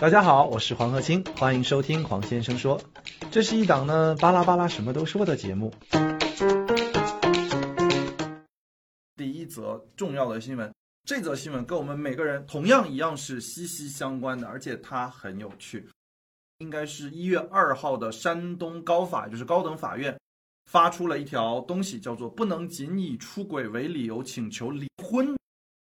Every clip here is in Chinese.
大家好，我是黄鹤清，欢迎收听黄先生说。这是一档呢巴拉巴拉什么都说的节目。第一则重要的新闻，这则新闻跟我们每个人同样一样是息息相关的，而且它很有趣。应该是一月二号的山东高法，就是高等法院发出了一条东西，叫做不能仅以出轨为理由请求离婚。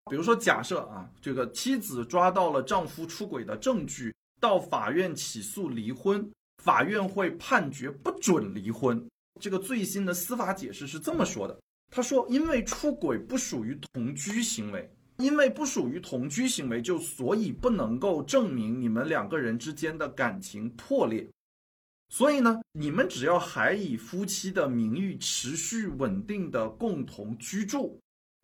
比如说，假设啊，这个妻子抓到了丈夫出轨的证据，到法院起诉离婚，法院会判决不准离婚。这个最新的司法解释是这么说的：他说，因为出轨不属于同居行为，因为不属于同居行为，就所以不能够证明你们两个人之间的感情破裂。所以呢，你们只要还以夫妻的名义持续稳定的共同居住。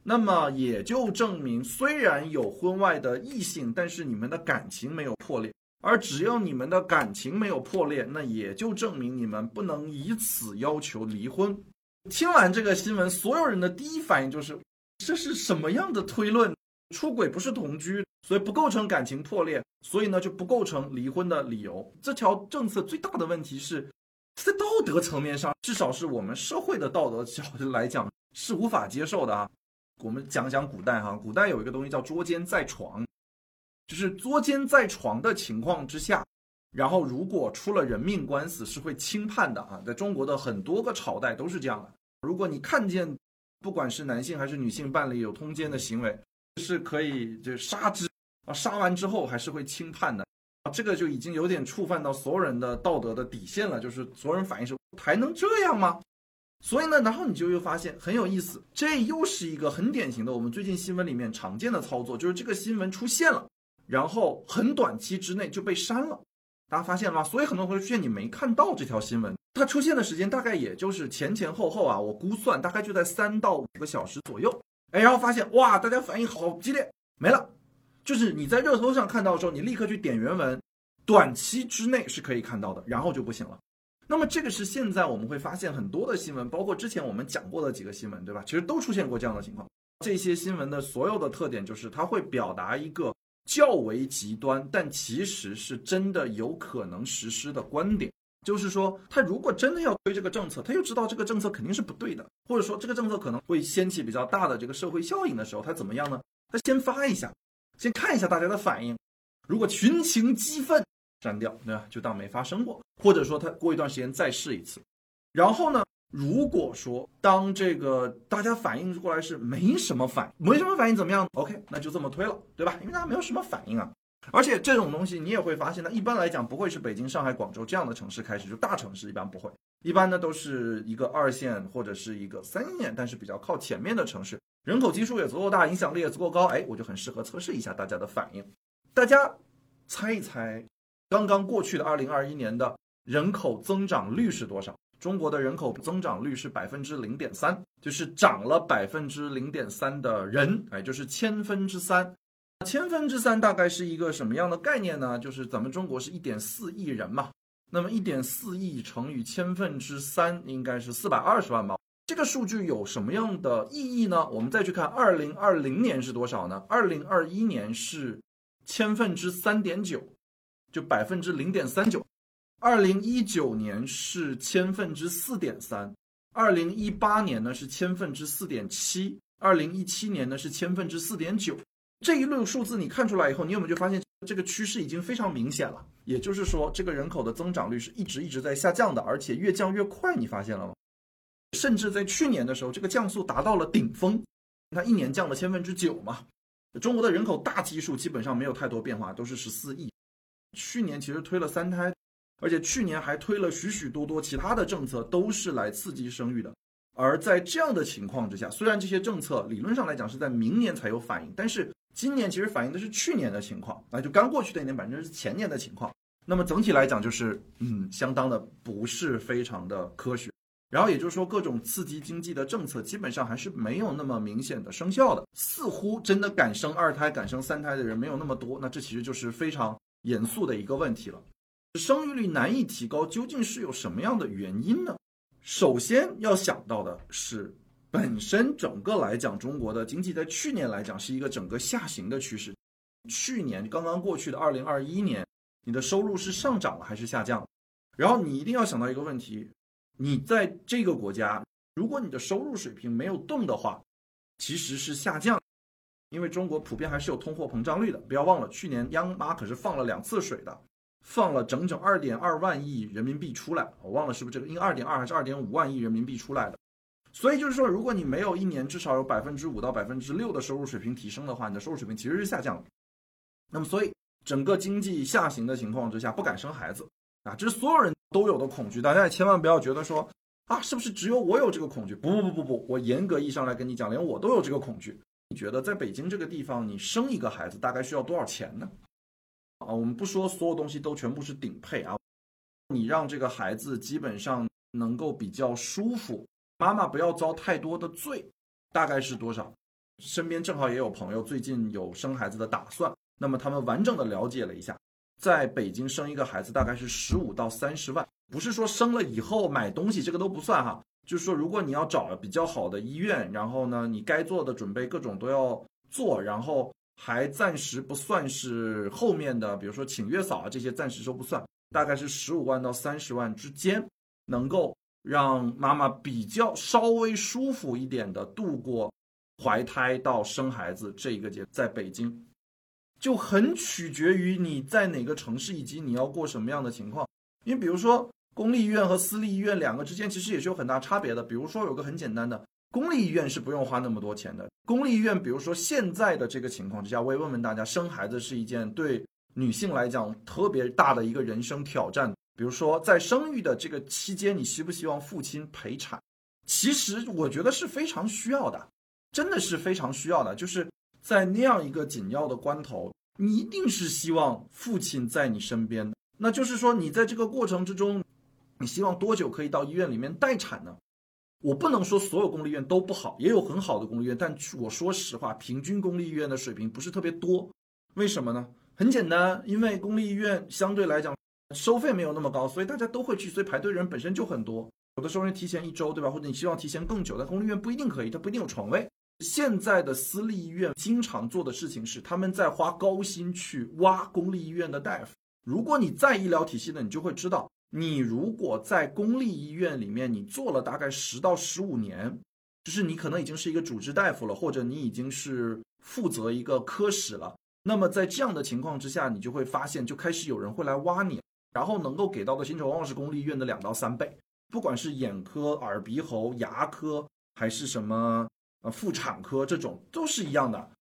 那么也就证明，虽然有婚外的异性，但是你们的感情没有破裂。而只要你们的感情没有破裂，那也就证明你们不能以此要求离婚。听完这个新闻，所有人的第一反应就是：这是什么样的推论？出轨不是同居，所以不构成感情破裂，所以呢就不构成离婚的理由。这条政策最大的问题是，在道德层面上，至少是我们社会的道德角度来讲是无法接受的啊。我们讲讲古代哈，古代有一个东西叫捉奸在床，就是捉奸在床的情况之下，然后如果出了人命官司是会轻判的啊，在中国的很多个朝代都是这样的。如果你看见不管是男性还是女性伴侣有通奸的行为，是可以就杀之啊，杀完之后还是会轻判的啊，这个就已经有点触犯到所有人的道德的底线了，就是所有人反应是还能这样吗？所以呢，然后你就又发现很有意思，这又是一个很典型的我们最近新闻里面常见的操作，就是这个新闻出现了，然后很短期之内就被删了。大家发现了吗？所以很多会出现你没看到这条新闻，它出现的时间大概也就是前前后后啊，我估算大概就在三到五个小时左右。哎，然后发现哇，大家反应好激烈，没了。就是你在热搜上看到的时候，你立刻去点原文，短期之内是可以看到的，然后就不行了。那么这个是现在我们会发现很多的新闻，包括之前我们讲过的几个新闻，对吧？其实都出现过这样的情况。这些新闻的所有的特点就是它会表达一个较为极端，但其实是真的有可能实施的观点。就是说，他如果真的要推这个政策，他又知道这个政策肯定是不对的，或者说这个政策可能会掀起比较大的这个社会效应的时候，他怎么样呢？他先发一下，先看一下大家的反应，如果群情激愤。删掉，对吧？就当没发生过，或者说他过一段时间再试一次。然后呢，如果说当这个大家反应过来是没什么反，没什么反应怎么样？OK，那就这么推了，对吧？因为大家没有什么反应啊。而且这种东西你也会发现，呢，一般来讲不会是北京、上海、广州这样的城市开始，就大城市一般不会，一般呢都是一个二线或者是一个三线，但是比较靠前面的城市，人口基数也足够大，影响力也足够高，哎，我就很适合测试一下大家的反应。大家猜一猜。刚刚过去的二零二一年的人口增长率是多少？中国的人口增长率是百分之零点三，就是涨了百分之零点三的人，哎，就是千分之三。千分之三大概是一个什么样的概念呢？就是咱们中国是一点四亿人嘛，那么一点四亿乘以千分之三，应该是四百二十万吧。这个数据有什么样的意义呢？我们再去看二零二零年是多少呢？二零二一年是千分之三点九。就百分之零点三九，二零一九年是千分之四点三，二零一八年呢是千分之四点七，二零一七年呢是千分之四点九。这一路数字你看出来以后，你有没有就发现这个趋势已经非常明显了？也就是说，这个人口的增长率是一直一直在下降的，而且越降越快。你发现了吗？甚至在去年的时候，这个降速达到了顶峰，它一年降了千分之九嘛。中国的人口大基数基本上没有太多变化，都是十四亿。去年其实推了三胎，而且去年还推了许许多多其他的政策，都是来刺激生育的。而在这样的情况之下，虽然这些政策理论上来讲是在明年才有反应，但是今年其实反映的是去年的情况，啊就刚过去的一年，反正是前年的情况。那么整体来讲，就是嗯，相当的不是非常的科学。然后也就是说，各种刺激经济的政策基本上还是没有那么明显的生效的，似乎真的敢生二胎、敢生三胎的人没有那么多。那这其实就是非常。严肃的一个问题了，生育率难以提高，究竟是有什么样的原因呢？首先要想到的是，本身整个来讲，中国的经济在去年来讲是一个整个下行的趋势。去年刚刚过去的二零二一年，你的收入是上涨了还是下降？然后你一定要想到一个问题：你在这个国家，如果你的收入水平没有动的话，其实是下降。因为中国普遍还是有通货膨胀率的，不要忘了，去年央妈可是放了两次水的，放了整整二点二万亿人民币出来，我忘了是不是这个，应该二点二还是二点五万亿人民币出来的。所以就是说，如果你没有一年至少有百分之五到百分之六的收入水平提升的话，你的收入水平其实是下降的。那么，所以整个经济下行的情况之下，不敢生孩子啊，这是所有人都有的恐惧。大家也千万不要觉得说啊，是不是只有我有这个恐惧？不不不不不，我严格意义上来跟你讲，连我都有这个恐惧。觉得在北京这个地方，你生一个孩子大概需要多少钱呢？啊，我们不说所有东西都全部是顶配啊，你让这个孩子基本上能够比较舒服，妈妈不要遭太多的罪，大概是多少？身边正好也有朋友最近有生孩子的打算，那么他们完整的了解了一下，在北京生一个孩子大概是十五到三十万，不是说生了以后买东西这个都不算哈。就是说，如果你要找比较好的医院，然后呢，你该做的准备各种都要做，然后还暂时不算是后面的，比如说请月嫂啊这些暂时都不算，大概是十五万到三十万之间，能够让妈妈比较稍微舒服一点的度过怀胎到生孩子这一个节，在北京，就很取决于你在哪个城市以及你要过什么样的情况，因为比如说。公立医院和私立医院两个之间其实也是有很大差别的。比如说有个很简单的，公立医院是不用花那么多钱的。公立医院，比如说现在的这个情况之下，我也问问大家，生孩子是一件对女性来讲特别大的一个人生挑战。比如说在生育的这个期间，你希不希望父亲陪产？其实我觉得是非常需要的，真的是非常需要的。就是在那样一个紧要的关头，你一定是希望父亲在你身边的。那就是说，你在这个过程之中。你希望多久可以到医院里面待产呢？我不能说所有公立医院都不好，也有很好的公立医院，但我说实话，平均公立医院的水平不是特别多。为什么呢？很简单，因为公立医院相对来讲收费没有那么高，所以大家都会去，所以排队人本身就很多。有的时候人提前一周，对吧？或者你希望提前更久，但公立医院不一定可以，它不一定有床位。现在的私立医院经常做的事情是，他们在花高薪去挖公立医院的大夫。如果你在医疗体系的，你就会知道。你如果在公立医院里面，你做了大概十到十五年，就是你可能已经是一个主治大夫了，或者你已经是负责一个科室了。那么在这样的情况之下，你就会发现，就开始有人会来挖你，然后能够给到的薪酬往往是公立医院的两到三倍。不管是眼科、耳鼻喉、牙科，还是什么呃妇产科这种，都是一样的，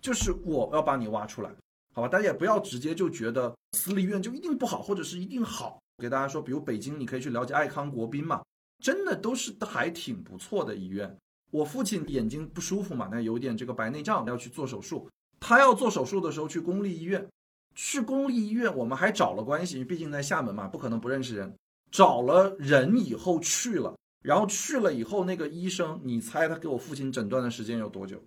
就是我要把你挖出来，好吧？大家也不要直接就觉得私立医院就一定不好，或者是一定好。给大家说，比如北京，你可以去了解爱康国宾嘛，真的都是还挺不错的医院。我父亲眼睛不舒服嘛，那有点这个白内障，要去做手术。他要做手术的时候去公立医院，去公立医院，我们还找了关系，毕竟在厦门嘛，不可能不认识人。找了人以后去了，然后去了以后，那个医生，你猜他给我父亲诊断的时间有多久？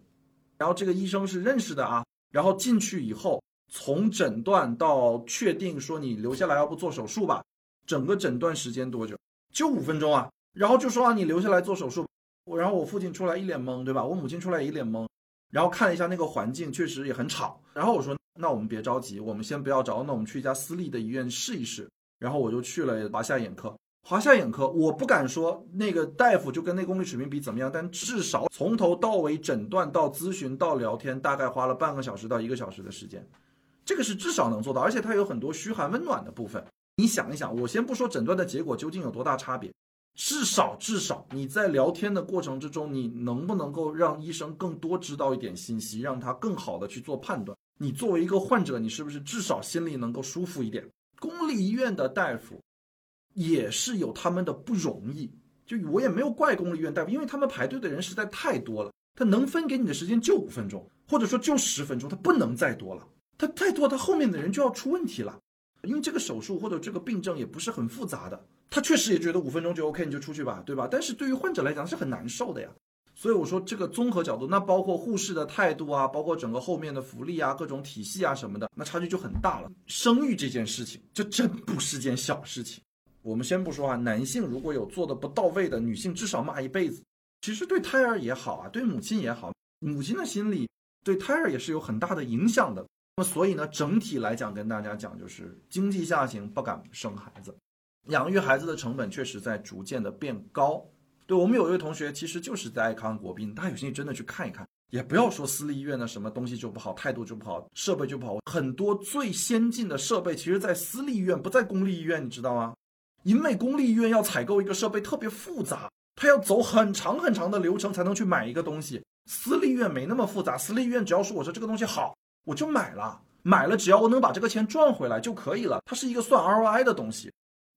然后这个医生是认识的啊，然后进去以后，从诊断到确定说你留下来，要不做手术吧。整个诊断时间多久？就五分钟啊！然后就说啊，你留下来做手术。我然后我父亲出来一脸懵，对吧？我母亲出来一脸懵，然后看了一下那个环境，确实也很吵。然后我说，那我们别着急，我们先不要着，那我们去一家私立的医院试一试。然后我就去了华夏眼科。华夏眼科，我不敢说那个大夫就跟那公立水平比怎么样，但至少从头到尾诊断到咨询到聊天，大概花了半个小时到一个小时的时间，这个是至少能做到，而且它有很多嘘寒问暖的部分。你想一想，我先不说诊断的结果究竟有多大差别，至少至少你在聊天的过程之中，你能不能够让医生更多知道一点信息，让他更好的去做判断？你作为一个患者，你是不是至少心里能够舒服一点？公立医院的大夫也是有他们的不容易，就我也没有怪公立医院大夫，因为他们排队的人实在太多了，他能分给你的时间就五分钟，或者说就十分钟，他不能再多了，他太多，他后面的人就要出问题了。因为这个手术或者这个病症也不是很复杂的，他确实也觉得五分钟就 OK，你就出去吧，对吧？但是对于患者来讲是很难受的呀。所以我说这个综合角度，那包括护士的态度啊，包括整个后面的福利啊、各种体系啊什么的，那差距就很大了。生育这件事情，这真不是件小事情。我们先不说啊，男性如果有做的不到位的，女性至少骂一辈子。其实对胎儿也好啊，对母亲也好，母亲的心理对胎儿也是有很大的影响的。那么所以呢，整体来讲跟大家讲，就是经济下行不敢生孩子，养育孩子的成本确实在逐渐的变高。对我们有一位同学，其实就是在爱康国宾，大家有兴趣真的去看一看。也不要说私立医院的什么东西就不好，态度就不好，设备就不好。很多最先进的设备，其实在私立医院，不在公立医院，你知道吗？因为公立医院要采购一个设备特别复杂，他要走很长很长的流程才能去买一个东西。私立医院没那么复杂，私立医院只要说我说这个东西好，我就买了，买了只要我能把这个钱赚回来就可以了。它是一个算 ROI 的东西，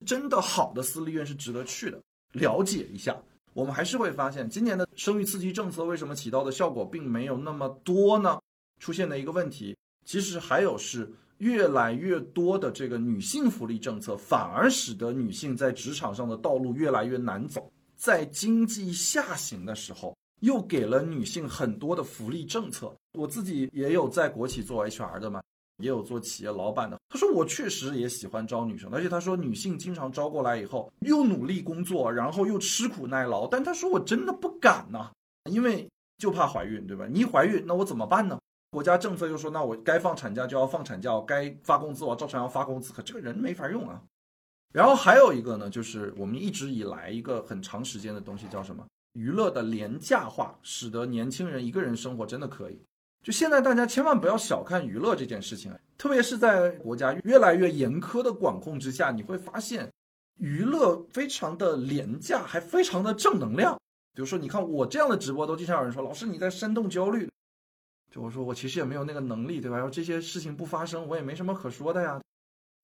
真的好的私立医院是值得去的，了解一下。我们还是会发现，今年的生育刺激政策为什么起到的效果并没有那么多呢？出现的一个问题，其实还有是越来越多的这个女性福利政策，反而使得女性在职场上的道路越来越难走。在经济下行的时候，又给了女性很多的福利政策。我自己也有在国企做 HR 的嘛。也有做企业老板的，他说我确实也喜欢招女生，而且他说女性经常招过来以后又努力工作，然后又吃苦耐劳，但他说我真的不敢呐，因为就怕怀孕，对吧？你一怀孕，那我怎么办呢？国家政策又说，那我该放产假就要放产假，该发工资我照常要发工资，可这个人没法用啊。然后还有一个呢，就是我们一直以来一个很长时间的东西叫什么？娱乐的廉价化，使得年轻人一个人生活真的可以。就现在，大家千万不要小看娱乐这件事情，特别是在国家越来越严苛的管控之下，你会发现，娱乐非常的廉价，还非常的正能量。比如说，你看我这样的直播，都经常有人说：“老师你在煽动焦虑。”就我说，我其实也没有那个能力，对吧？然后这些事情不发生，我也没什么可说的呀。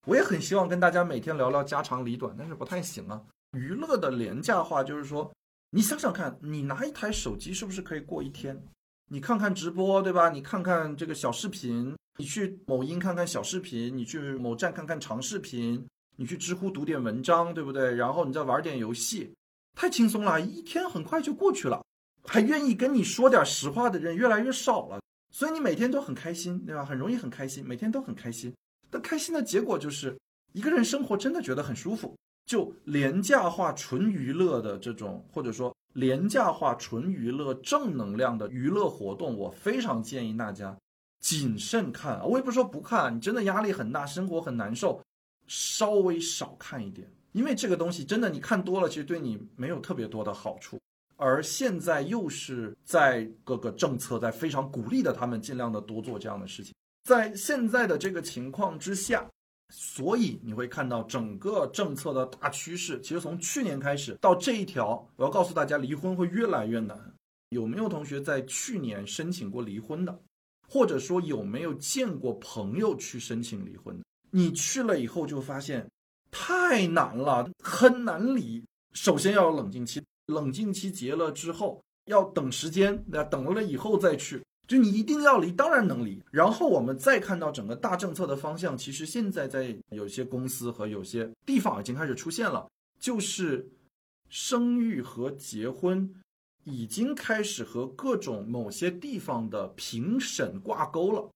我也很希望跟大家每天聊聊家长里短，但是不太行啊。娱乐的廉价化，就是说，你想想看，你拿一台手机是不是可以过一天？你看看直播，对吧？你看看这个小视频，你去某音看看小视频，你去某站看看长视频，你去知乎读点文章，对不对？然后你再玩点游戏，太轻松了，一天很快就过去了。还愿意跟你说点实话的人越来越少了，所以你每天都很开心，对吧？很容易很开心，每天都很开心。但开心的结果就是一个人生活真的觉得很舒服，就廉价化、纯娱乐的这种，或者说。廉价化、纯娱乐、正能量的娱乐活动，我非常建议大家谨慎看。我也不说不看，你真的压力很大，生活很难受，稍微少看一点。因为这个东西真的你看多了，其实对你没有特别多的好处。而现在又是在各个政策在非常鼓励的，他们尽量的多做这样的事情。在现在的这个情况之下。所以你会看到整个政策的大趋势，其实从去年开始到这一条，我要告诉大家，离婚会越来越难。有没有同学在去年申请过离婚的，或者说有没有见过朋友去申请离婚？你去了以后就发现太难了，很难离。首先要有冷静期，冷静期结了之后要等时间，那等了以后再去。就你一定要离，当然能离。然后我们再看到整个大政策的方向，其实现在在有些公司和有些地方已经开始出现了，就是生育和结婚已经开始和各种某些地方的评审挂钩了。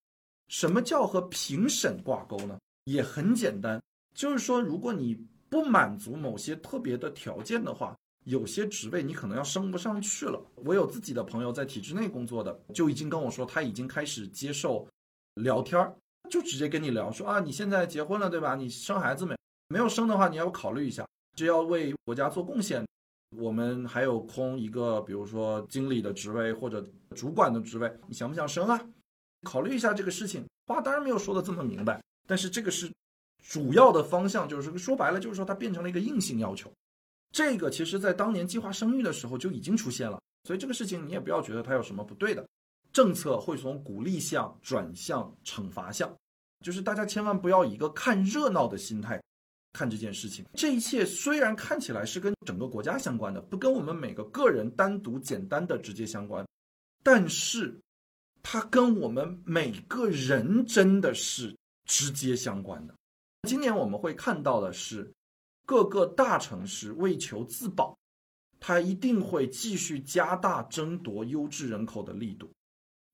什么叫和评审挂钩呢？也很简单，就是说如果你不满足某些特别的条件的话。有些职位你可能要升不上去了。我有自己的朋友在体制内工作的，就已经跟我说，他已经开始接受聊天儿，就直接跟你聊说啊，你现在结婚了对吧？你生孩子没？没有生的话，你要考虑一下，就要为国家做贡献。我们还有空一个，比如说经理的职位或者主管的职位，你想不想生啊？考虑一下这个事情。话当然没有说的这么明白，但是这个是主要的方向，就是说白了，就是说它变成了一个硬性要求。这个其实，在当年计划生育的时候就已经出现了，所以这个事情你也不要觉得它有什么不对的。政策会从鼓励项转向惩罚项，就是大家千万不要以一个看热闹的心态看这件事情。这一切虽然看起来是跟整个国家相关的，不跟我们每个个人单独简单的直接相关，但是它跟我们每个人真的是直接相关的。今年我们会看到的是。各个大城市为求自保，它一定会继续加大争夺优质人口的力度。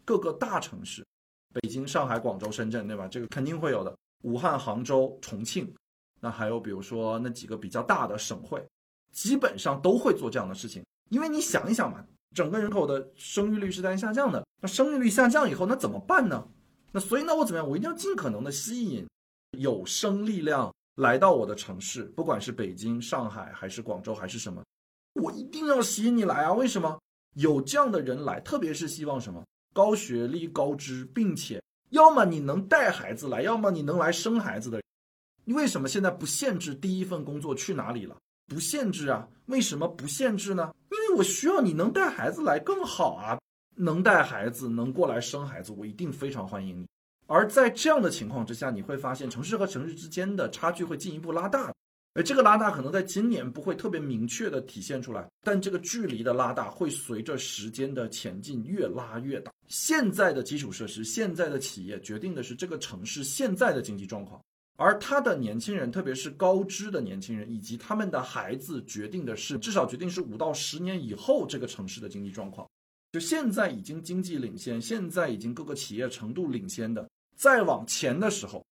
各个大城市，北京、上海、广州、深圳，对吧？这个肯定会有的。武汉、杭州、重庆，那还有比如说那几个比较大的省会，基本上都会做这样的事情。因为你想一想嘛，整个人口的生育率是在下降的，那生育率下降以后，那怎么办呢？那所以呢，我怎么样？我一定要尽可能的吸引有生力量来到我的城市，不管是北京、上海还是广州还是什么，我一定要吸引你来啊！为什么？有这样的人来，特别是希望什么？高学历、高知，并且要么你能带孩子来，要么你能来生孩子的。你为什么现在不限制第一份工作去哪里了？不限制啊？为什么不限制呢？因为我需要你能带孩子来更好啊！能带孩子，能过来生孩子，我一定非常欢迎你。而在这样的情况之下，你会发现城市和城市之间的差距会进一步拉大。而这个拉大可能在今年不会特别明确的体现出来，但这个距离的拉大会随着时间的前进越拉越大。现在的基础设施、现在的企业决定的是这个城市现在的经济状况，而他的年轻人，特别是高知的年轻人以及他们的孩子，决定的是至少决定是五到十年以后这个城市的经济状况。就现在已经经济领先，现在已经各个企业程度领先的，再往前的时候，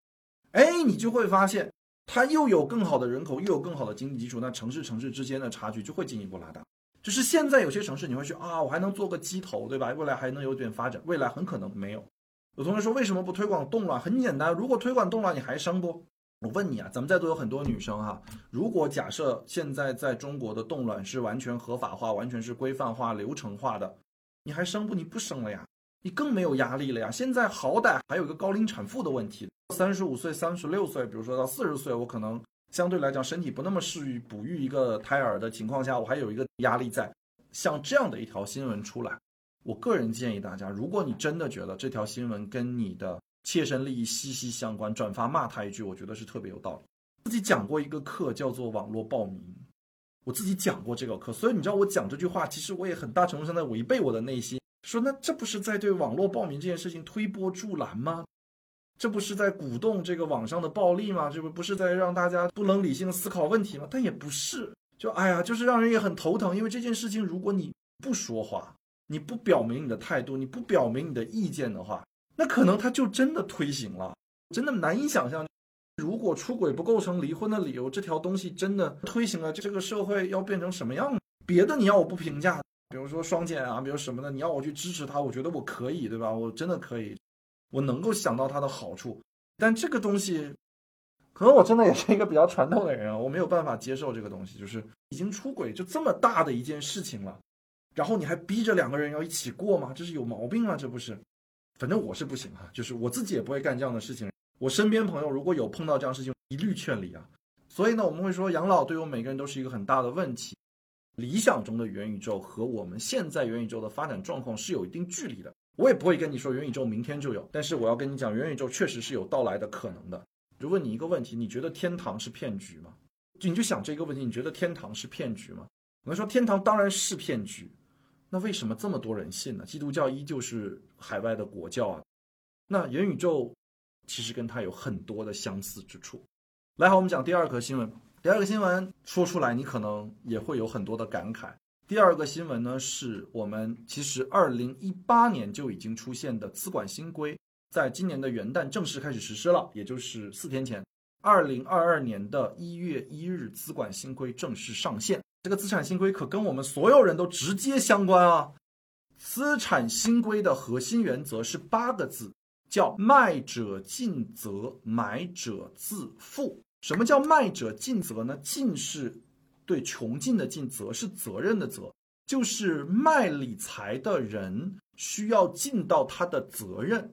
哎，你就会发现。它又有更好的人口，又有更好的经济基础，那城市城市之间的差距就会进一步拉大。就是现在有些城市你会去啊，我还能做个鸡头，对吧？未来还能有点发展，未来很可能没有。有同学说为什么不推广冻卵？很简单，如果推广冻卵，你还生不？我问你啊，咱们在座有很多女生哈，如果假设现在在中国的冻卵是完全合法化、完全是规范化、流程化的，你还生不？你不生了呀？你更没有压力了呀！现在好歹还有一个高龄产妇的问题，三十五岁、三十六岁，比如说到四十岁，我可能相对来讲身体不那么适于哺育一个胎儿的情况下，我还有一个压力在。像这样的一条新闻出来，我个人建议大家，如果你真的觉得这条新闻跟你的切身利益息息相关，转发骂他一句，我觉得是特别有道理。自己讲过一个课叫做网络暴民，我自己讲过这个课，所以你知道我讲这句话，其实我也很大程度上在违背我的内心。说那这不是在对网络报名这件事情推波助澜吗？这不是在鼓动这个网上的暴力吗？这不不是在让大家不能理性思考问题吗？但也不是，就哎呀，就是让人也很头疼。因为这件事情，如果你不说话，你不表明你的态度，你不表明你的意见的话，那可能他就真的推行了。真的难以想象，如果出轨不构成离婚的理由，这条东西真的推行了，这个社会要变成什么样？别的你要我不评价。比如说双减啊，比如什么的，你要我去支持他，我觉得我可以，对吧？我真的可以，我能够想到他的好处。但这个东西，可能我真的也是一个比较传统的人啊，我没有办法接受这个东西。就是已经出轨就这么大的一件事情了，然后你还逼着两个人要一起过吗？这是有毛病啊！这不是，反正我是不行啊，就是我自己也不会干这样的事情。我身边朋友如果有碰到这样事情，一律劝离啊。所以呢，我们会说养老对我每个人都是一个很大的问题。理想中的元宇宙和我们现在元宇宙的发展状况是有一定距离的。我也不会跟你说元宇宙明天就有，但是我要跟你讲，元宇宙确实是有到来的可能的。就问你一个问题：你觉得天堂是骗局吗？就你就想这个问题：你觉得天堂是骗局吗？我们说天堂当然是骗局，那为什么这么多人信呢？基督教依旧是海外的国教啊。那元宇宙其实跟它有很多的相似之处。来，好，我们讲第二个新闻。第二个新闻说出来，你可能也会有很多的感慨。第二个新闻呢，是我们其实二零一八年就已经出现的资管新规，在今年的元旦正式开始实施了，也就是四天前，二零二二年的一月一日，资管新规正式上线。这个资产新规可跟我们所有人都直接相关啊！资产新规的核心原则是八个字，叫卖者尽责，买者自负。什么叫卖者尽责呢？尽是对穷尽的尽，责是责任的责，就是卖理财的人需要尽到他的责任。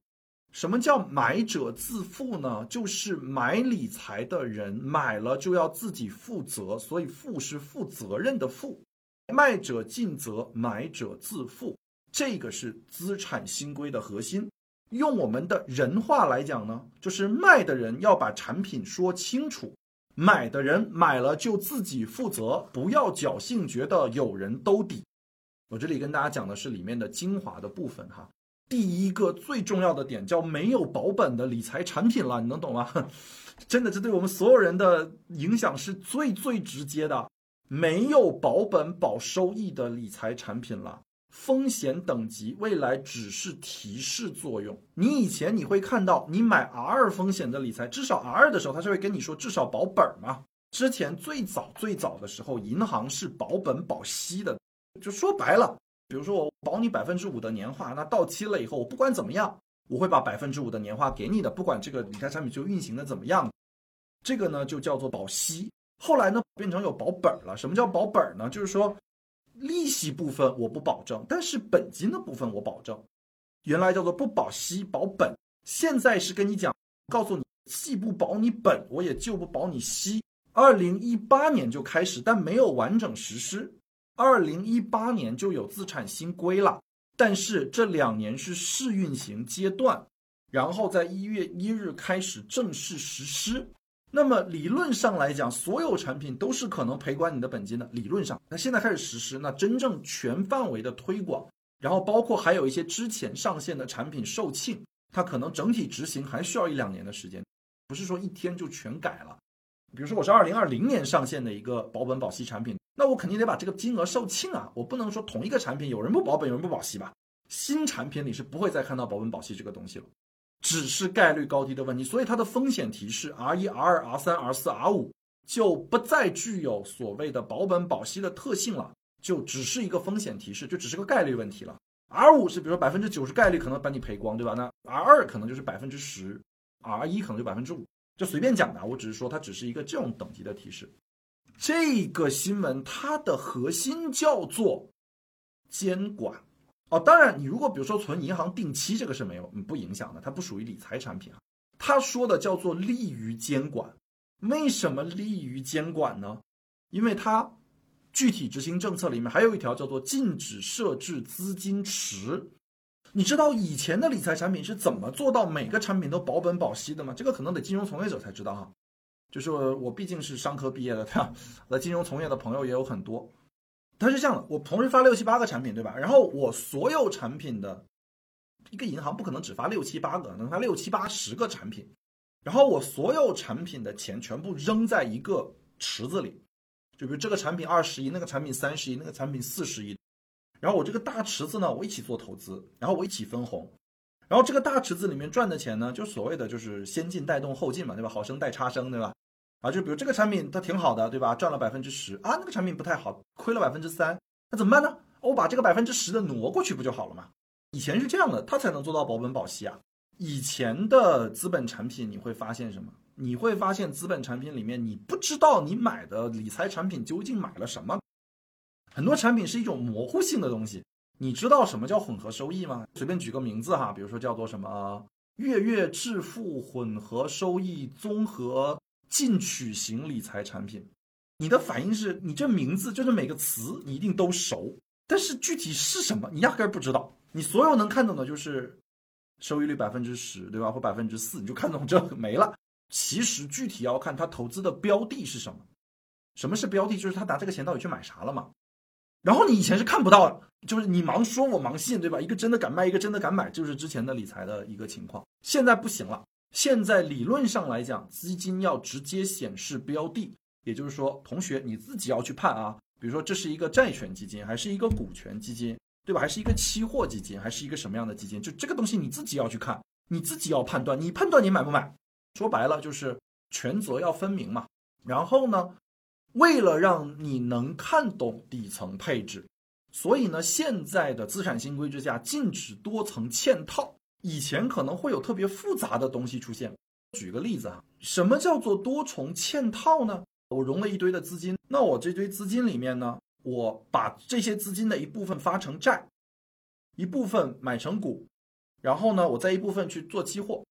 什么叫买者自负呢？就是买理财的人买了就要自己负责，所以负是负责任的负。卖者尽责，买者自负，这个是资产新规的核心。用我们的人话来讲呢，就是卖的人要把产品说清楚，买的人买了就自己负责，不要侥幸觉得有人兜底。我这里跟大家讲的是里面的精华的部分哈。第一个最重要的点叫没有保本的理财产品了，你能懂吗？真的，这对我们所有人的影响是最最直接的，没有保本保收益的理财产品了。风险等级未来只是提示作用。你以前你会看到，你买 R 风险的理财，至少 R 的时候，他是会跟你说至少保本嘛。之前最早最早的时候，银行是保本保息的，就说白了，比如说我保你百分之五的年化，那到期了以后，我不管怎么样，我会把百分之五的年化给你的，不管这个理财产品就运行的怎么样。这个呢就叫做保息。后来呢变成有保本了。什么叫保本呢？就是说利息部分我不保证，但是本金的部分我保证。原来叫做不保息保本，现在是跟你讲，告诉你既不保你本，我也就不保你息。二零一八年就开始，但没有完整实施。二零一八年就有资产新规了，但是这两年是试运行阶段，然后在一月一日开始正式实施。那么理论上来讲，所有产品都是可能赔光你的本金的。理论上，那现在开始实施，那真正全范围的推广，然后包括还有一些之前上线的产品售罄，它可能整体执行还需要一两年的时间，不是说一天就全改了。比如说我是二零二零年上线的一个保本保息产品，那我肯定得把这个金额售罄啊，我不能说同一个产品有人不保本，有人不保息吧？新产品里是不会再看到保本保息这个东西了。只是概率高低的问题，所以它的风险提示 R 一、R 二、R 三、R 四、R 五就不再具有所谓的保本保息的特性了，就只是一个风险提示，就只是个概率问题了。R 五是比如说百分之九十概率可能把你赔光，对吧？那 R 二可能就是百分之十，R 一可能就百分之五，就随便讲的。我只是说它只是一个这种等级的提示。这个新闻它的核心叫做监管。哦，当然，你如果比如说存银行定期，这个是没有不影响的，它不属于理财产品啊。他说的叫做利于监管，为什么利于监管呢？因为它具体执行政策里面还有一条叫做禁止设置资金池。你知道以前的理财产品是怎么做到每个产品都保本保息的吗？这个可能得金融从业者才知道哈。就是我毕竟是商科毕业的，对吧？那金融从业的朋友也有很多。它是这样的，我同时发六七八个产品，对吧？然后我所有产品的一个银行不可能只发六七八个，能发六七八十个产品。然后我所有产品的钱全部扔在一个池子里，就比如这个产品二十亿，那个产品三十亿，那个产品四十亿。然后我这个大池子呢，我一起做投资，然后我一起分红。然后这个大池子里面赚的钱呢，就所谓的就是先进带动后进嘛，对吧？好生带差生，对吧？啊，就比如这个产品它挺好的，对吧？赚了百分之十啊，那个产品不太好，亏了百分之三，那怎么办呢？我把这个百分之十的挪过去不就好了吗？以前是这样的，它才能做到保本保息啊。以前的资本产品你会发现什么？你会发现资本产品里面你不知道你买的理财产品究竟买了什么，很多产品是一种模糊性的东西。你知道什么叫混合收益吗？随便举个名字哈，比如说叫做什么月月致富混合收益综合。进取型理财产品，你的反应是你这名字就是每个词你一定都熟，但是具体是什么你压根儿不知道。你所有能看懂的就是收益率百分之十，对吧？或百分之四，你就看懂这没了。其实具体要看他投资的标的是什么。什么是标的？就是他拿这个钱到底去买啥了嘛？然后你以前是看不到的，就是你盲说，我盲信，对吧？一个真的敢卖，一个真的敢买，就是之前的理财的一个情况。现在不行了。现在理论上来讲，基金要直接显示标的，也就是说，同学你自己要去判啊。比如说，这是一个债权基金，还是一个股权基金，对吧？还是一个期货基金，还是一个什么样的基金？就这个东西你自己要去看，你自己要判断，你判断你买不买。说白了就是权责要分明嘛。然后呢，为了让你能看懂底层配置，所以呢，现在的资产新规之下禁止多层嵌套。以前可能会有特别复杂的东西出现。举个例子啊，什么叫做多重嵌套呢？我融了一堆的资金，那我这堆资金里面呢，我把这些资金的一部分发成债，一部分买成股，然后呢，我再一部分去做期货，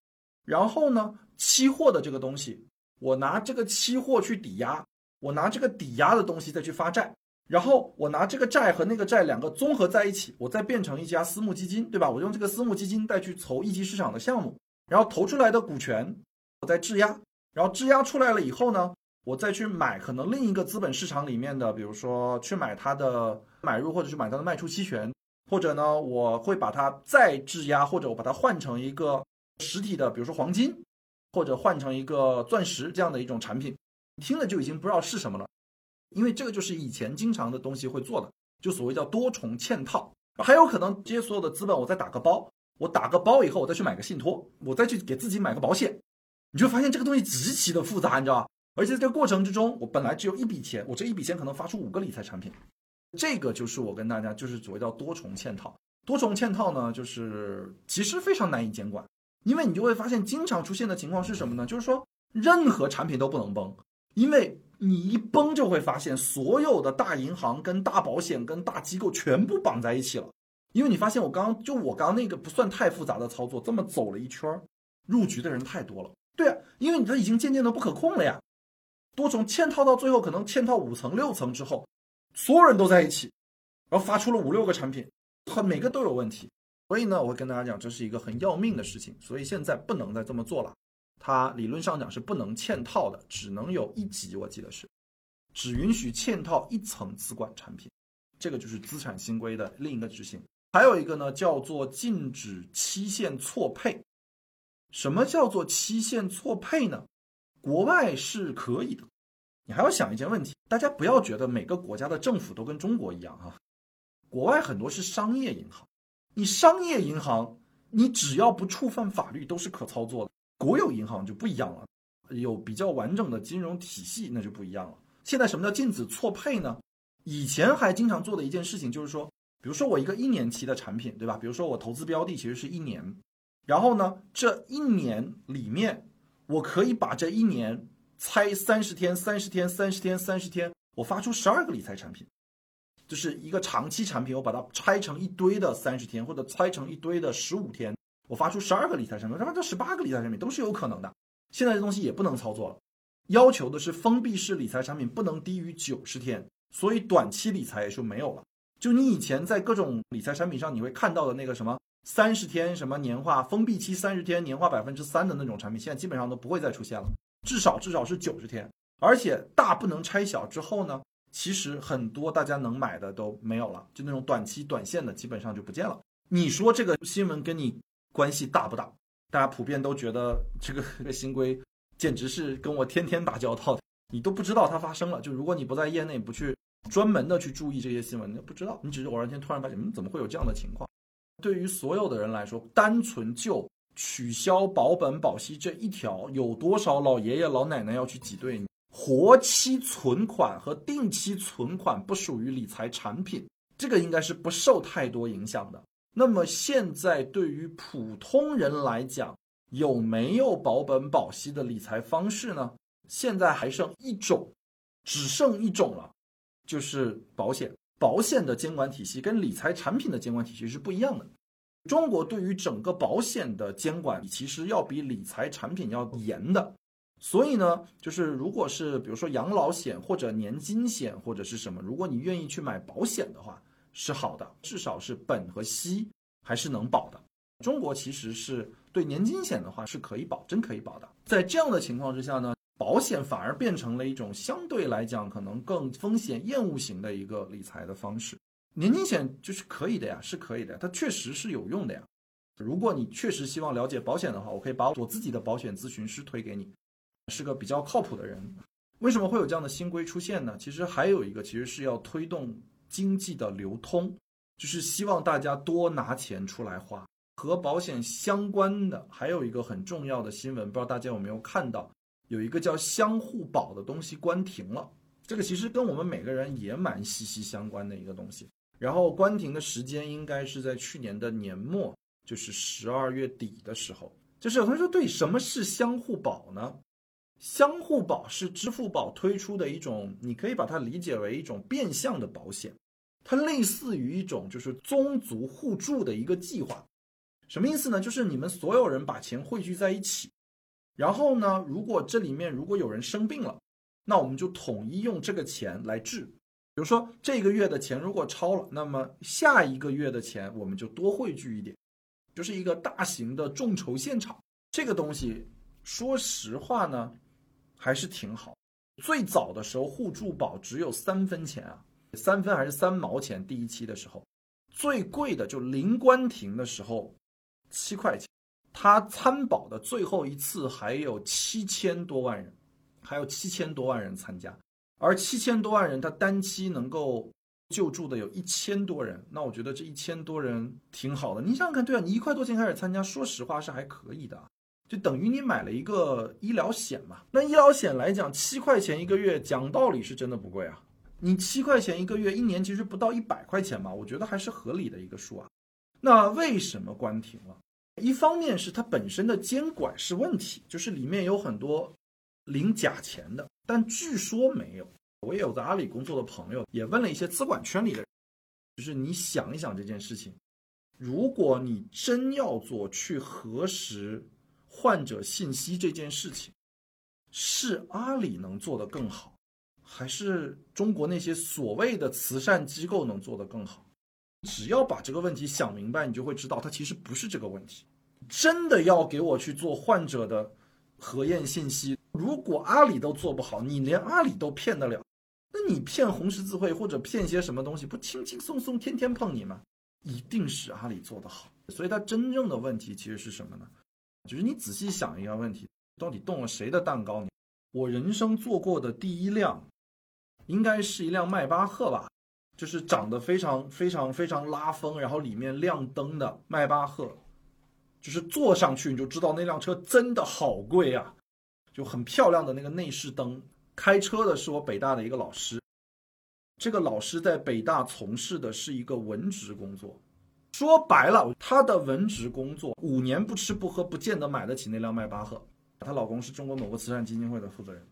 然后呢，期货的这个东西，我拿这个期货去抵押，我拿这个抵押的东西再去发债。然后我拿这个债和那个债两个综合在一起，我再变成一家私募基金，对吧？我用这个私募基金再去筹一级市场的项目，然后投出来的股权，我再质押，然后质押出来了以后呢，我再去买可能另一个资本市场里面的，比如说去买它的买入或者去买它的卖出期权，或者呢，我会把它再质押，或者我把它换成一个实体的，比如说黄金，或者换成一个钻石这样的一种产品，听了就已经不知道是什么了。因为这个就是以前经常的东西会做的，就所谓叫多重嵌套，还有可能这些所有的资本，我再打个包，我打个包以后，我再去买个信托，我再去给自己买个保险，你就发现这个东西极其的复杂，你知道吧？而且在这个过程之中，我本来只有一笔钱，我这一笔钱可能发出五个理财产品，这个就是我跟大家就是所谓叫多重嵌套。多重嵌套呢，就是其实非常难以监管，因为你就会发现经常出现的情况是什么呢？就是说任何产品都不能崩，因为你一崩就会发现所有的大银行跟大保险跟大机构全部绑在一起了，因为你发现我刚刚就我刚刚那个不算太复杂的操作，这么走了一圈，入局的人太多了。对啊，因为你这已经渐渐的不可控了呀。多重嵌套到最后可能嵌套五层六层之后，所有人都在一起，然后发出了五六个产品。它每个都有问题，所以呢，我会跟大家讲，这是一个很要命的事情，所以现在不能再这么做了。它理论上讲是不能嵌套的，只能有一级，我记得是，只允许嵌套一层资管产品，这个就是资产新规的另一个执行。还有一个呢，叫做禁止期限错配。什么叫做期限错配呢？国外是可以的，你还要想一件问题，大家不要觉得每个国家的政府都跟中国一样哈。国外很多是商业银行，你商业银行，你只要不触犯法律都是可操作的。国有银行就不一样了，有比较完整的金融体系，那就不一样了。现在什么叫禁止错配呢？以前还经常做的一件事情就是说，比如说我一个一年期的产品，对吧？比如说我投资标的其实是一年，然后呢，这一年里面我可以把这一年拆三十天、三十天、三十天、三十天，我发出十二个理财产品。就是一个长期产品，我把它拆成一堆的三十天，或者拆成一堆的十五天，我发出十二个理财产品，他妈这十八个理财产品都是有可能的。现在这东西也不能操作了，要求的是封闭式理财产品不能低于九十天，所以短期理财也就没有了。就你以前在各种理财产品上你会看到的那个什么三十天什么年化封闭期三十天年化百分之三的那种产品，现在基本上都不会再出现了，至少至少是九十天，而且大不能拆小之后呢？其实很多大家能买的都没有了，就那种短期短线的基本上就不见了。你说这个新闻跟你关系大不大？大家普遍都觉得这个 这个新规简直是跟我天天打交道，你都不知道它发生了。就如果你不在业内，不去专门的去注意这些新闻，你不知道。你只是偶然间突然发现，嗯，怎么会有这样的情况？对于所有的人来说，单纯就取消保本保息这一条，有多少老爷爷老奶奶要去挤兑你？活期存款和定期存款不属于理财产品，这个应该是不受太多影响的。那么现在对于普通人来讲，有没有保本保息的理财方式呢？现在还剩一种，只剩一种了，就是保险。保险的监管体系跟理财产品的监管体系是不一样的。中国对于整个保险的监管，其实要比理财产品要严的。所以呢，就是如果是比如说养老险或者年金险或者是什么，如果你愿意去买保险的话，是好的，至少是本和息还是能保的。中国其实是对年金险的话是可以保，真可以保的。在这样的情况之下呢，保险反而变成了一种相对来讲可能更风险厌恶型的一个理财的方式。年金险就是可以的呀，是可以的，它确实是有用的呀。如果你确实希望了解保险的话，我可以把我自己的保险咨询师推给你。是个比较靠谱的人，为什么会有这样的新规出现呢？其实还有一个，其实是要推动经济的流通，就是希望大家多拿钱出来花。和保险相关的还有一个很重要的新闻，不知道大家有没有看到，有一个叫相互保的东西关停了。这个其实跟我们每个人也蛮息息相关的一个东西。然后关停的时间应该是在去年的年末，就是十二月底的时候。就是有同学说，对，什么是相互保呢？相互保是支付宝推出的一种，你可以把它理解为一种变相的保险，它类似于一种就是宗族互助的一个计划。什么意思呢？就是你们所有人把钱汇聚在一起，然后呢，如果这里面如果有人生病了，那我们就统一用这个钱来治。比如说这个月的钱如果超了，那么下一个月的钱我们就多汇聚一点，就是一个大型的众筹现场。这个东西，说实话呢。还是挺好。最早的时候，互助宝只有三分钱啊，三分还是三毛钱？第一期的时候，最贵的就零关停的时候，七块钱。他参保的最后一次还有七千多万人，还有七千多万人参加，而七千多万人，他单期能够救助的有一千多人。那我觉得这一千多人挺好的。你想想看，对啊，你一块多钱开始参加，说实话是还可以的啊。就等于你买了一个医疗险嘛？那医疗险来讲，七块钱一个月，讲道理是真的不贵啊。你七块钱一个月，一年其实不到一百块钱嘛？我觉得还是合理的一个数啊。那为什么关停了？一方面是它本身的监管是问题，就是里面有很多领假钱的，但据说没有。我也有在阿里工作的朋友，也问了一些资管圈里的，就是你想一想这件事情，如果你真要做去核实患者信息这件事情，是阿里能做得更好，还是中国那些所谓的慈善机构能做得更好？只要把这个问题想明白，你就会知道它其实不是这个问题。真的要给我去做患者的核验信息，如果阿里都做不好，你连阿里都骗得了？那你骗红十字会或者骗些什么东西，不轻轻松松天天碰你吗？一定是阿里做得好。所以它真正的问题其实是什么呢？就是你仔细想一个问题，到底动了谁的蛋糕？你我人生坐过的第一辆，应该是一辆迈巴赫吧，就是长得非常非常非常拉风，然后里面亮灯的迈巴赫，就是坐上去你就知道那辆车真的好贵啊，就很漂亮的那个内饰灯。开车的是我北大的一个老师，这个老师在北大从事的是一个文职工作，说白了，他的文职工作五年不吃不喝，不见得买得起那辆迈巴赫。她老公是中国某个慈善基金会的负责人，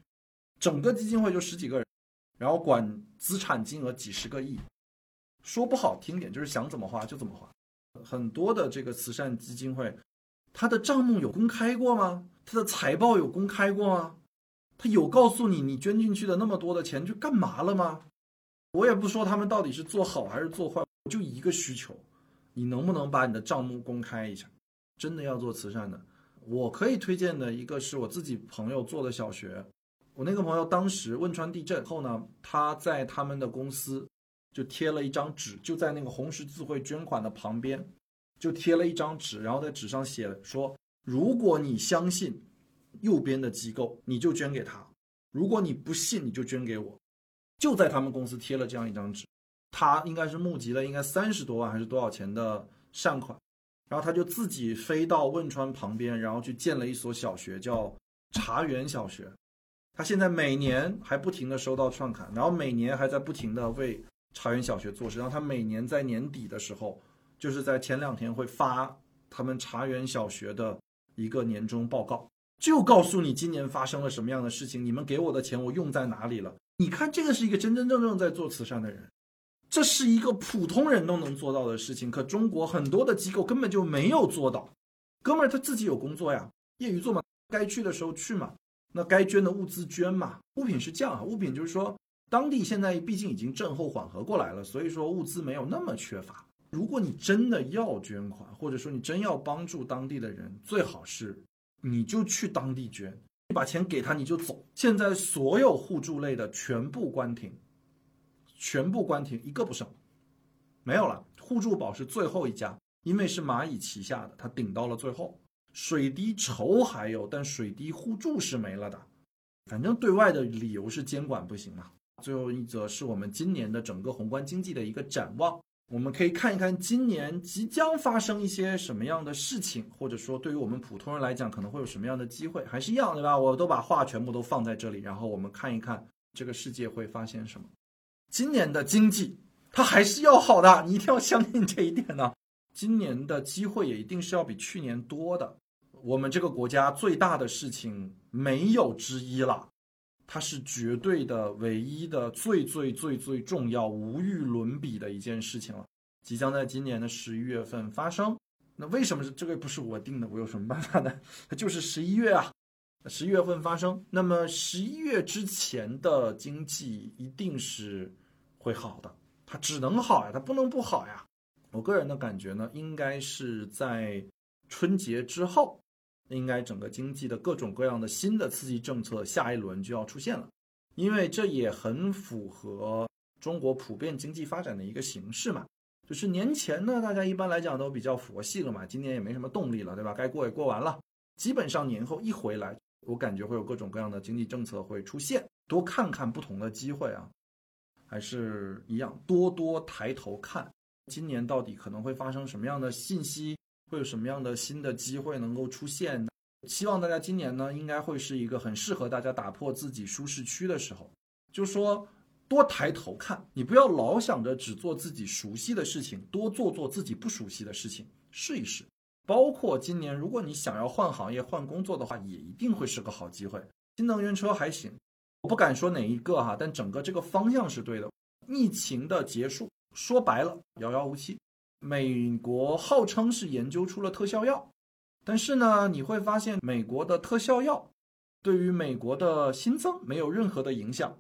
整个基金会就十几个人，然后管资产金额几十个亿，说不好听点就是想怎么花就怎么花。很多的这个慈善基金会，他的账目有公开过吗？他的财报有公开过吗？他有告诉你，你捐进去的那么多的钱去干嘛了吗？我也不说他们到底是做好还是做坏，就一个需求，你能不能把你的账目公开一下？真的要做慈善的，我可以推荐的一个是我自己朋友做的小学。我那个朋友当时汶川地震后呢，他在他们的公司就贴了一张纸，就在那个红十字会捐款的旁边，就贴了一张纸，然后在纸上写说：如果你相信。右边的机构，你就捐给他；如果你不信，你就捐给我。就在他们公司贴了这样一张纸，他应该是募集了应该三十多万还是多少钱的善款，然后他就自己飞到汶川旁边，然后去建了一所小学，叫茶园小学。他现在每年还不停的收到创刊，然后每年还在不停的为茶园小学做事。然后他每年在年底的时候，就是在前两天会发他们茶园小学的一个年终报告。就告诉你今年发生了什么样的事情，你们给我的钱我用在哪里了？你看，这个是一个真真正正在做慈善的人，这是一个普通人都能做到的事情。可中国很多的机构根本就没有做到。哥们儿他自己有工作呀，业余做嘛，该去的时候去嘛，那该捐的物资捐嘛。物品是这样啊，物品就是说，当地现在毕竟已经震后缓和过来了，所以说物资没有那么缺乏。如果你真的要捐款，或者说你真要帮助当地的人，最好是。你就去当地捐，你把钱给他，你就走。现在所有互助类的全部关停，全部关停，一个不剩，没有了。互助宝是最后一家，因为是蚂蚁旗下的，它顶到了最后。水滴筹还有，但水滴互助是没了的。反正对外的理由是监管不行嘛。最后一则是我们今年的整个宏观经济的一个展望。我们可以看一看今年即将发生一些什么样的事情，或者说对于我们普通人来讲可能会有什么样的机会，还是一样，对吧？我都把话全部都放在这里，然后我们看一看这个世界会发现什么。今年的经济它还是要好的，你一定要相信这一点呢。今年的机会也一定是要比去年多的。我们这个国家最大的事情没有之一了。它是绝对的、唯一的、最最最最重要、无与伦比的一件事情了，即将在今年的十一月份发生。那为什么是这个不是我定的？我有什么办法呢？它就是十一月啊，十一月份发生。那么十一月之前的经济一定是会好的，它只能好呀，它不能不好呀。我个人的感觉呢，应该是在春节之后。应该整个经济的各种各样的新的刺激政策，下一轮就要出现了，因为这也很符合中国普遍经济发展的一个形式嘛。就是年前呢，大家一般来讲都比较佛系了嘛，今年也没什么动力了，对吧？该过也过完了，基本上年后一回来，我感觉会有各种各样的经济政策会出现，多看看不同的机会啊，还是一样，多多抬头看，今年到底可能会发生什么样的信息。会有什么样的新的机会能够出现？希望大家今年呢，应该会是一个很适合大家打破自己舒适区的时候。就说多抬头看，你不要老想着只做自己熟悉的事情，多做做自己不熟悉的事情，试一试。包括今年，如果你想要换行业、换工作的话，也一定会是个好机会。新能源车还行，我不敢说哪一个哈，但整个这个方向是对的。疫情的结束，说白了遥遥无期。美国号称是研究出了特效药，但是呢，你会发现美国的特效药对于美国的新增没有任何的影响。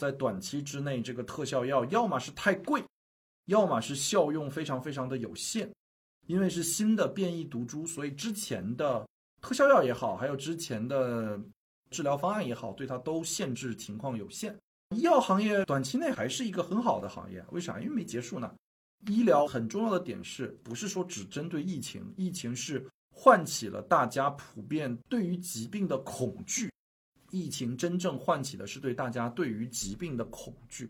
在短期之内，这个特效药要么是太贵，要么是效用非常非常的有限。因为是新的变异毒株，所以之前的特效药也好，还有之前的治疗方案也好，对它都限制情况有限。医药行业短期内还是一个很好的行业，为啥？因为没结束呢。医疗很重要的点是不是说只针对疫情？疫情是唤起了大家普遍对于疾病的恐惧。疫情真正唤起的是对大家对于疾病的恐惧，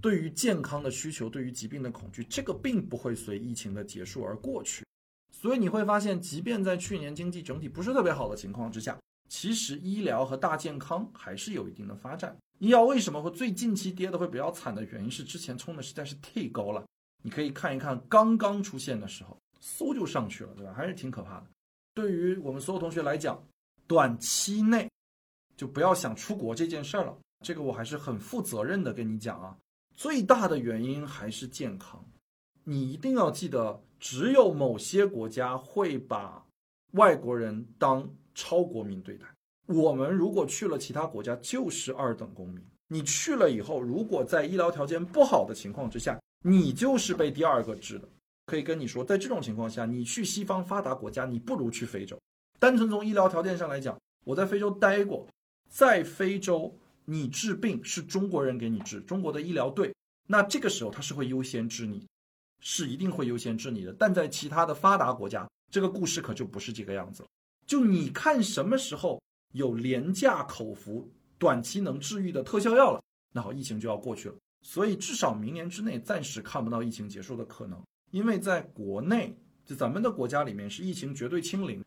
对于健康的需求，对于疾病的恐惧。这个并不会随疫情的结束而过去。所以你会发现，即便在去年经济整体不是特别好的情况之下，其实医疗和大健康还是有一定的发展。医药为什么会最近期跌的会比较惨的原因是之前冲的实在是太高了。你可以看一看刚刚出现的时候，嗖就上去了，对吧？还是挺可怕的。对于我们所有同学来讲，短期内就不要想出国这件事儿了。这个我还是很负责任的跟你讲啊，最大的原因还是健康。你一定要记得，只有某些国家会把外国人当超国民对待。我们如果去了其他国家，就是二等公民。你去了以后，如果在医疗条件不好的情况之下，你就是被第二个治的，可以跟你说，在这种情况下，你去西方发达国家，你不如去非洲。单纯从医疗条件上来讲，我在非洲待过，在非洲，你治病是中国人给你治，中国的医疗队，那这个时候他是会优先治你，是一定会优先治你的。但在其他的发达国家，这个故事可就不是这个样子了。就你看什么时候有廉价口服、短期能治愈的特效药了，那好，疫情就要过去了。所以至少明年之内暂时看不到疫情结束的可能，因为在国内，就咱们的国家里面是疫情绝对清零，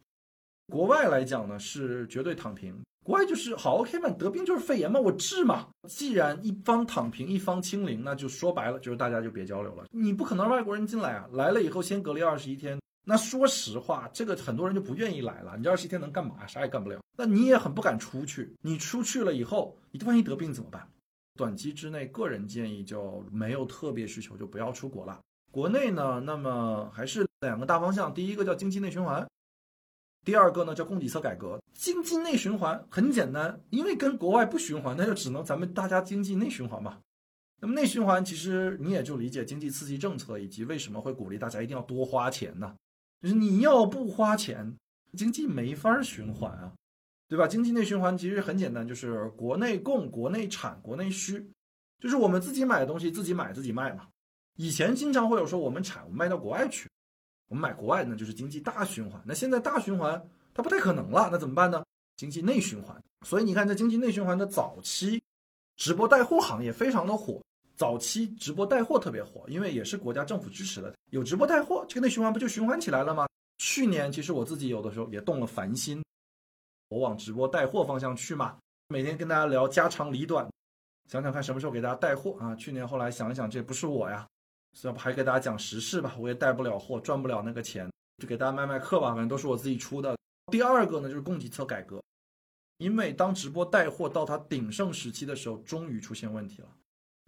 国外来讲呢是绝对躺平。国外就是好 OK 嘛，得病就是肺炎嘛，我治嘛。既然一方躺平，一方清零，那就说白了就是大家就别交流了。你不可能外国人进来啊，来了以后先隔离二十一天。那说实话，这个很多人就不愿意来了。你这二十一天能干嘛？啥也干不了。那你也很不敢出去。你出去了以后，你万一得病怎么办？短期之内，个人建议就没有特别需求，就不要出国了。国内呢，那么还是两个大方向，第一个叫经济内循环，第二个呢叫供给侧改革。经济内循环很简单，因为跟国外不循环，那就只能咱们大家经济内循环嘛。那么内循环其实你也就理解经济刺激政策以及为什么会鼓励大家一定要多花钱呢？就是你要不花钱，经济没法循环啊。对吧？经济内循环其实很简单，就是国内供、国内产、国内需，就是我们自己买的东西自己买自己卖嘛。以前经常会有说我们产我们卖到国外去，我们买国外那就是经济大循环。那现在大循环它不太可能了，那怎么办呢？经济内循环。所以你看，在经济内循环的早期，直播带货行业非常的火。早期直播带货特别火，因为也是国家政府支持的，有直播带货，这个内循环不就循环起来了吗？去年其实我自己有的时候也动了凡心。我往直播带货方向去嘛，每天跟大家聊家长里短，想想看什么时候给大家带货啊？去年后来想一想，这不是我呀，要不还给大家讲时事吧？我也带不了货，赚不了那个钱，就给大家卖卖课吧，反正都是我自己出的。第二个呢，就是供给侧改革，因为当直播带货到它鼎盛时期的时候，终于出现问题了。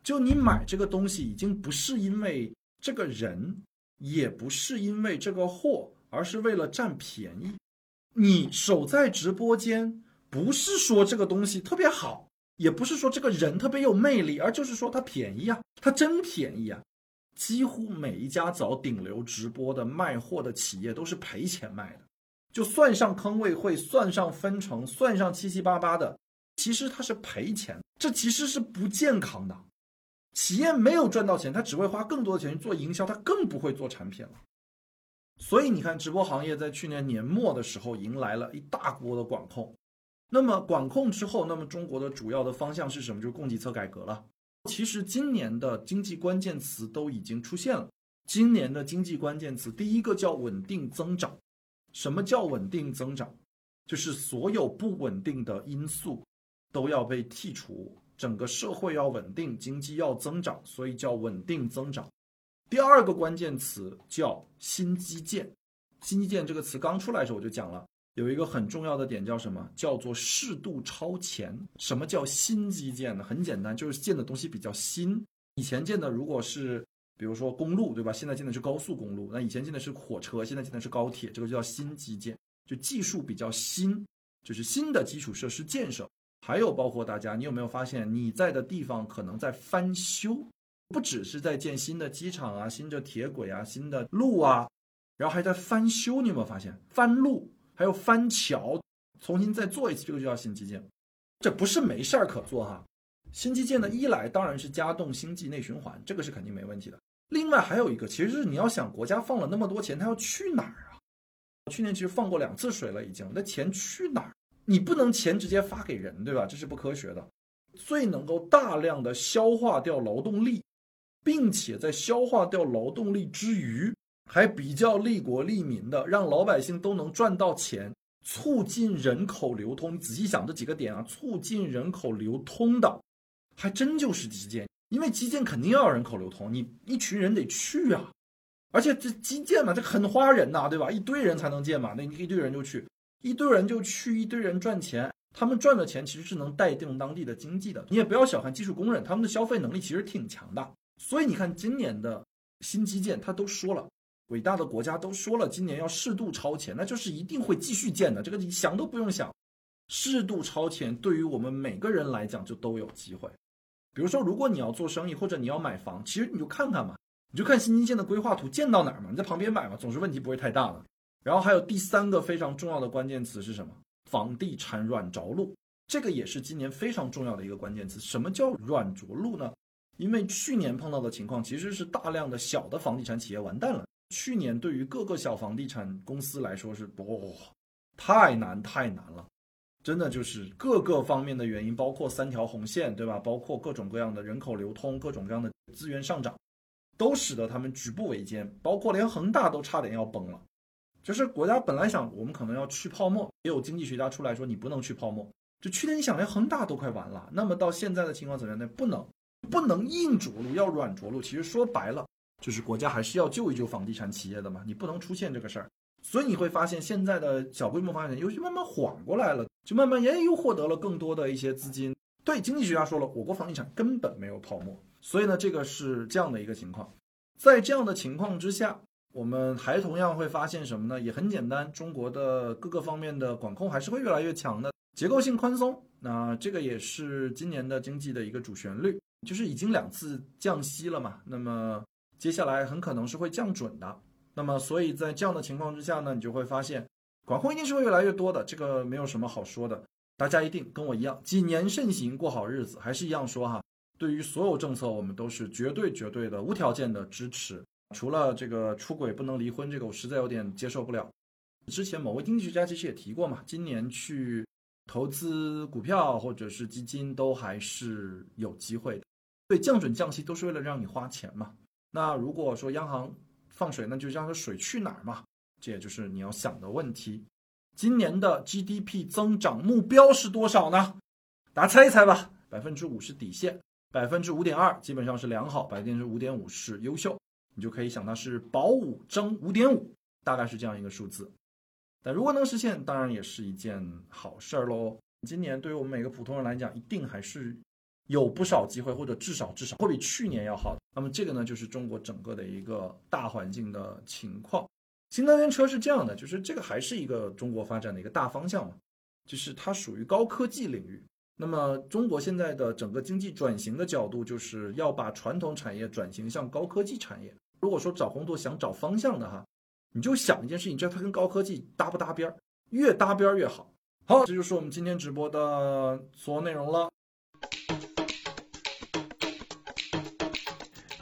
就你买这个东西，已经不是因为这个人，也不是因为这个货，而是为了占便宜。你守在直播间，不是说这个东西特别好，也不是说这个人特别有魅力，而就是说它便宜啊，它真便宜啊！几乎每一家找顶流直播的卖货的企业都是赔钱卖的，就算上坑位会，算上分成，算上七七八八的，其实它是赔钱，这其实是不健康的。企业没有赚到钱，他只会花更多的钱去做营销，他更不会做产品了。所以你看，直播行业在去年年末的时候迎来了一大波的管控。那么管控之后，那么中国的主要的方向是什么？就是供给侧改革了。其实今年的经济关键词都已经出现了。今年的经济关键词，第一个叫稳定增长。什么叫稳定增长？就是所有不稳定的因素都要被剔除，整个社会要稳定，经济要增长，所以叫稳定增长。第二个关键词叫新基建。新基建这个词刚出来的时候我就讲了，有一个很重要的点叫什么？叫做适度超前。什么叫新基建呢？很简单，就是建的东西比较新。以前建的如果是比如说公路，对吧？现在建的是高速公路，那以前建的是火车，现在建的是高铁，这个就叫新基建，就技术比较新，就是新的基础设施建设。还有包括大家，你有没有发现你在的地方可能在翻修？不只是在建新的机场啊、新的铁轨啊、新的路啊，然后还在翻修。你有没有发现翻路还有翻桥，重新再做一次，这个就叫新基建。这不是没事儿可做哈。新基建的一来当然是加动经济内循环，这个是肯定没问题的。另外还有一个，其实是你要想国家放了那么多钱，它要去哪儿啊？去年其实放过两次水了，已经，那钱去哪儿？你不能钱直接发给人，对吧？这是不科学的。最能够大量的消化掉劳动力，并且在消化掉劳动力之余，还比较利国利民的，让老百姓都能赚到钱，促进人口流通。你仔细想这几个点啊，促进人口流通的，还真就是基建。因为基建肯定要人口流通，你一群人得去啊，而且这基建嘛，这很花人呐，对吧？一堆人才能建嘛，那你一堆人就去，一堆人就去，一堆人赚钱，他们赚的钱其实是能带动当地的经济的。你也不要小看技术工人，他们的消费能力其实挺强的。所以你看今年的新基建，他都说了，伟大的国家都说了，今年要适度超前，那就是一定会继续建的，这个你想都不用想，适度超前对于我们每个人来讲就都有机会。比如说，如果你要做生意或者你要买房，其实你就看看嘛，你就看新基建的规划图建到哪儿嘛，你在旁边买嘛，总是问题不会太大的。然后还有第三个非常重要的关键词是什么？房地产软着陆，这个也是今年非常重要的一个关键词。什么叫软着陆呢？因为去年碰到的情况其实是大量的小的房地产企业完蛋了。去年对于各个小房地产公司来说是不太难太难了。真的就是各个方面的原因，包括三条红线，对吧？包括各种各样的人口流通，各种各样的资源上涨，都使得他们举步维艰。包括连恒大都差点要崩了。就是国家本来想我们可能要去泡沫，也有经济学家出来说你不能去泡沫。就去年你想连恒大都快完了，那么到现在的情况怎么样呢？不能，不能硬着陆，要软着陆。其实说白了，就是国家还是要救一救房地产企业的嘛，你不能出现这个事儿。所以你会发现，现在的小规模房地产又慢慢缓过来了，就慢慢也又获得了更多的一些资金。对经济学家说了，我国房地产根本没有泡沫。所以呢，这个是这样的一个情况。在这样的情况之下，我们还同样会发现什么呢？也很简单，中国的各个方面的管控还是会越来越强的，结构性宽松。那这个也是今年的经济的一个主旋律，就是已经两次降息了嘛。那么接下来很可能是会降准的。那么，所以在这样的情况之下呢，你就会发现，管控一定是会越来越多的，这个没有什么好说的。大家一定跟我一样，谨言慎行，过好日子。还是一样说哈，对于所有政策，我们都是绝对绝对的无条件的支持。除了这个出轨不能离婚，这个我实在有点接受不了。之前某位经济学家其实也提过嘛，今年去投资股票或者是基金都还是有机会的。对，降准降息都是为了让你花钱嘛。那如果说央行，放水，那就让这水去哪儿嘛？这也就是你要想的问题。今年的 GDP 增长目标是多少呢？大家猜一猜吧。百分之五是底线，百分之五点二基本上是良好，百分之五点五是优秀。你就可以想它是保五增五点五，大概是这样一个数字。但如果能实现，当然也是一件好事儿喽。今年对于我们每个普通人来讲，一定还是。有不少机会，或者至少至少会比去年要好。那么这个呢，就是中国整个的一个大环境的情况。新能源车是这样的，就是这个还是一个中国发展的一个大方向嘛，就是它属于高科技领域。那么中国现在的整个经济转型的角度，就是要把传统产业转型向高科技产业。如果说找工作想找方向的哈，你就想一件事情，知道它跟高科技搭不搭边儿？越搭边儿越好。好，这就是我们今天直播的所有内容了。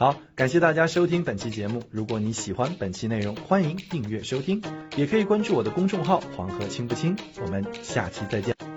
好，感谢大家收听本期节目。如果你喜欢本期内容，欢迎订阅收听，也可以关注我的公众号“黄河清不清”。我们下期再见。